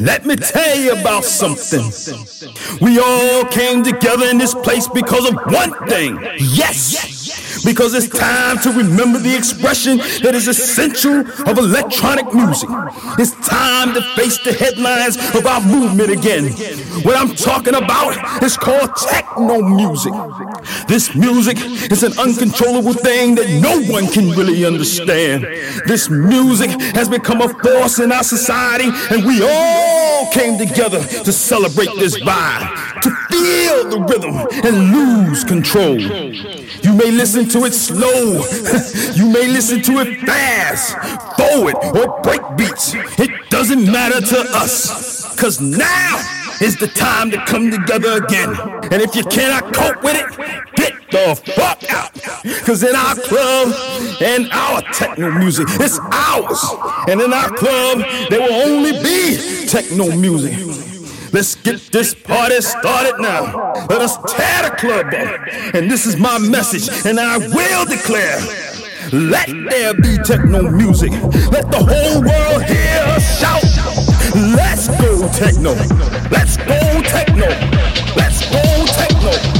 Let me tell you about something. We all came together in this place because of one thing. Yes! Because it's time to remember the expression that is essential of electronic music. It's time to face the headlines of our movement again. What I'm talking about is called techno music. This music is an uncontrollable thing that no one can really understand. This music has become a force in our society, and we all came together to celebrate this vibe, to feel the rhythm and lose control. You may listen to it slow, you may listen to it fast, forward, or break beats. It doesn't matter to us, cause now is the time to come together again. And if you cannot cope with it, get the fuck out. Cause in our club and our techno music, it's ours. And in our club, there will only be techno music. Let's get this party started now. Let us tear the club up. And this is my message, and I will declare. Let there be techno music. Let the whole world hear us shout. Let's go techno. Let's go techno. Let's go techno.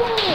Woo!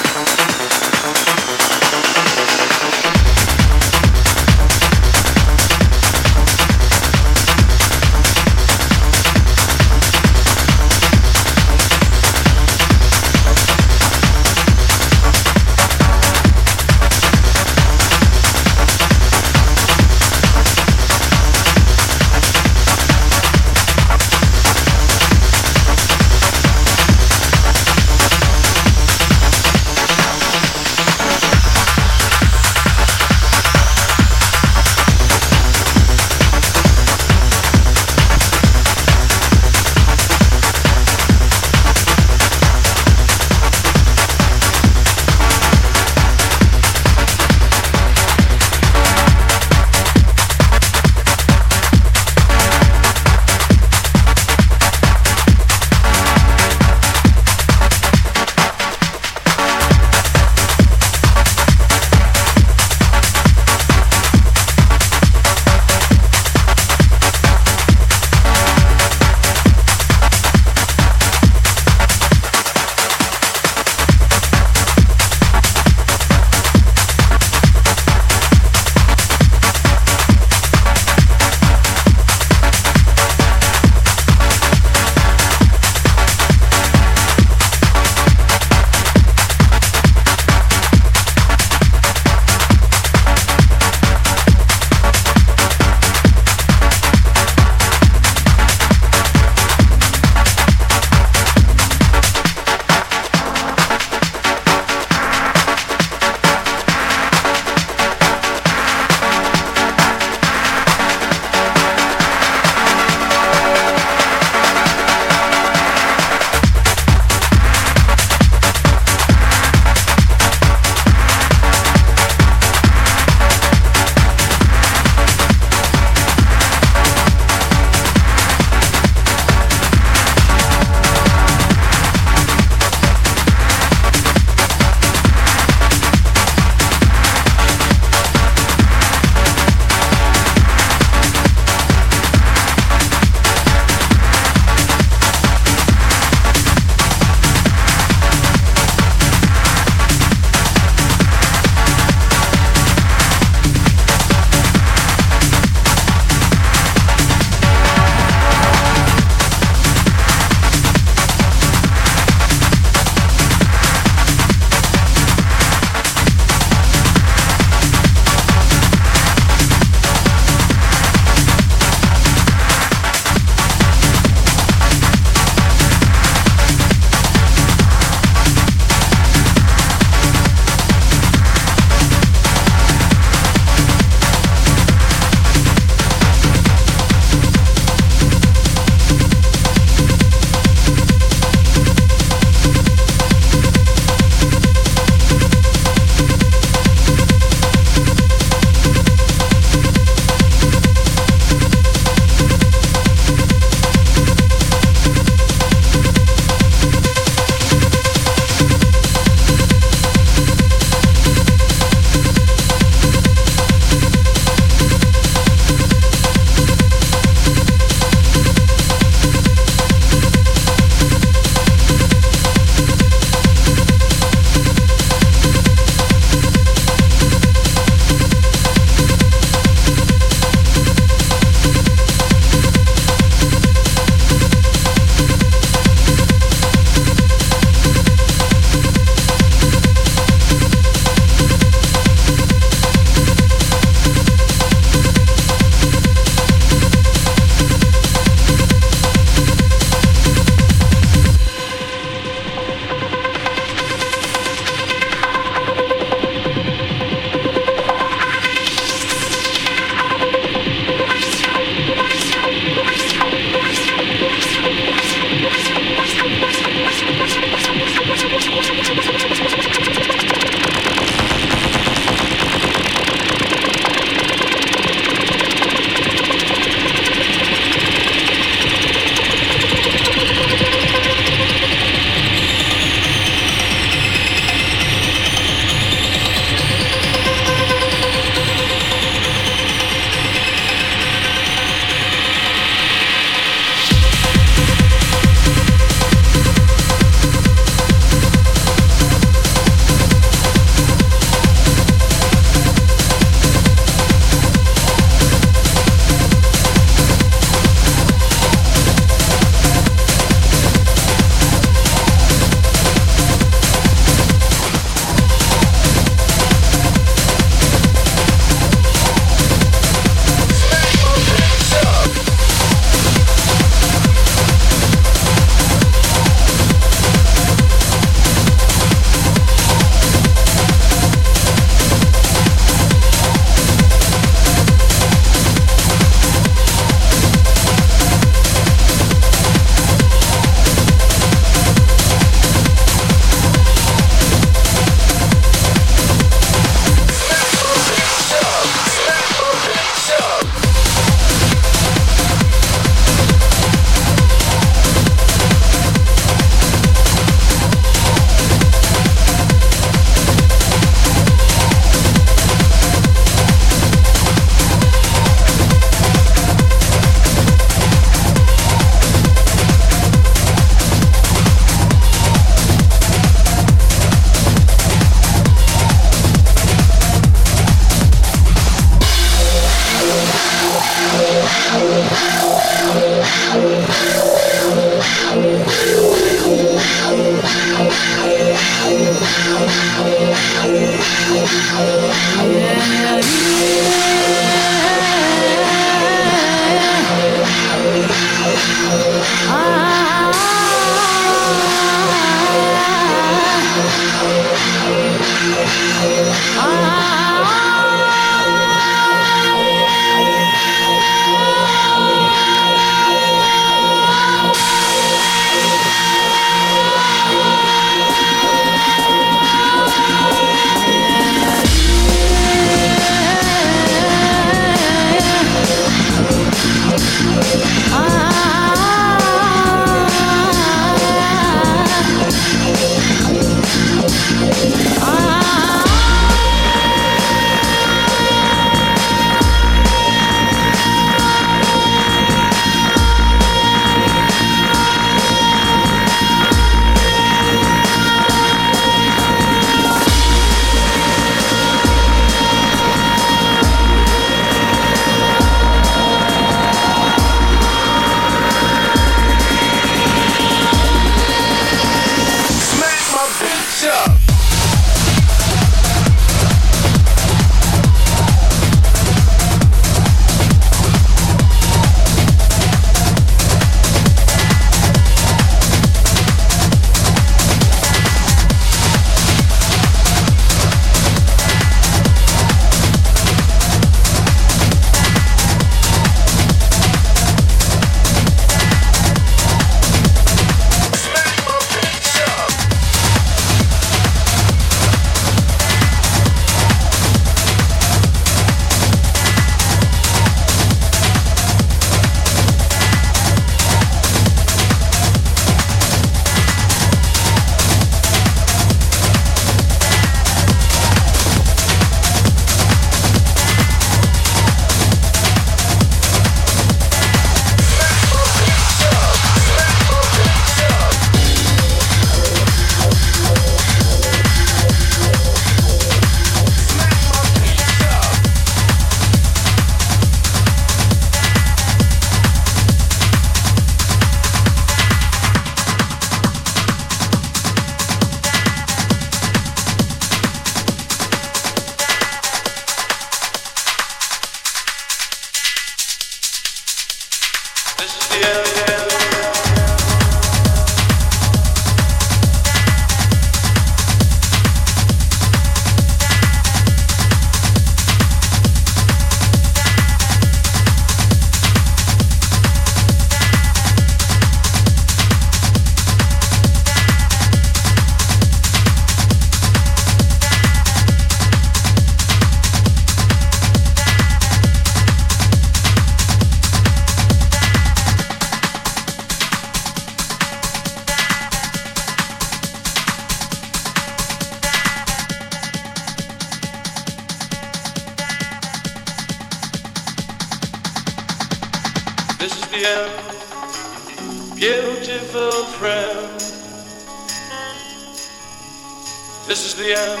Is the end,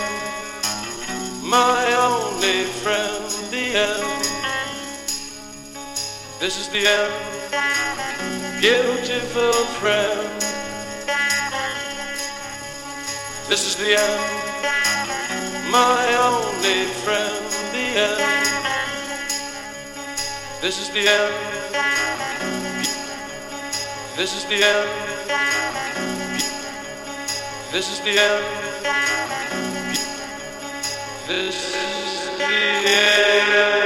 my only friend, the end. This is the end, beautiful friend. This is the end, my only friend, the end. This is the end. This is the end. This is the end. This is the end. This is the end.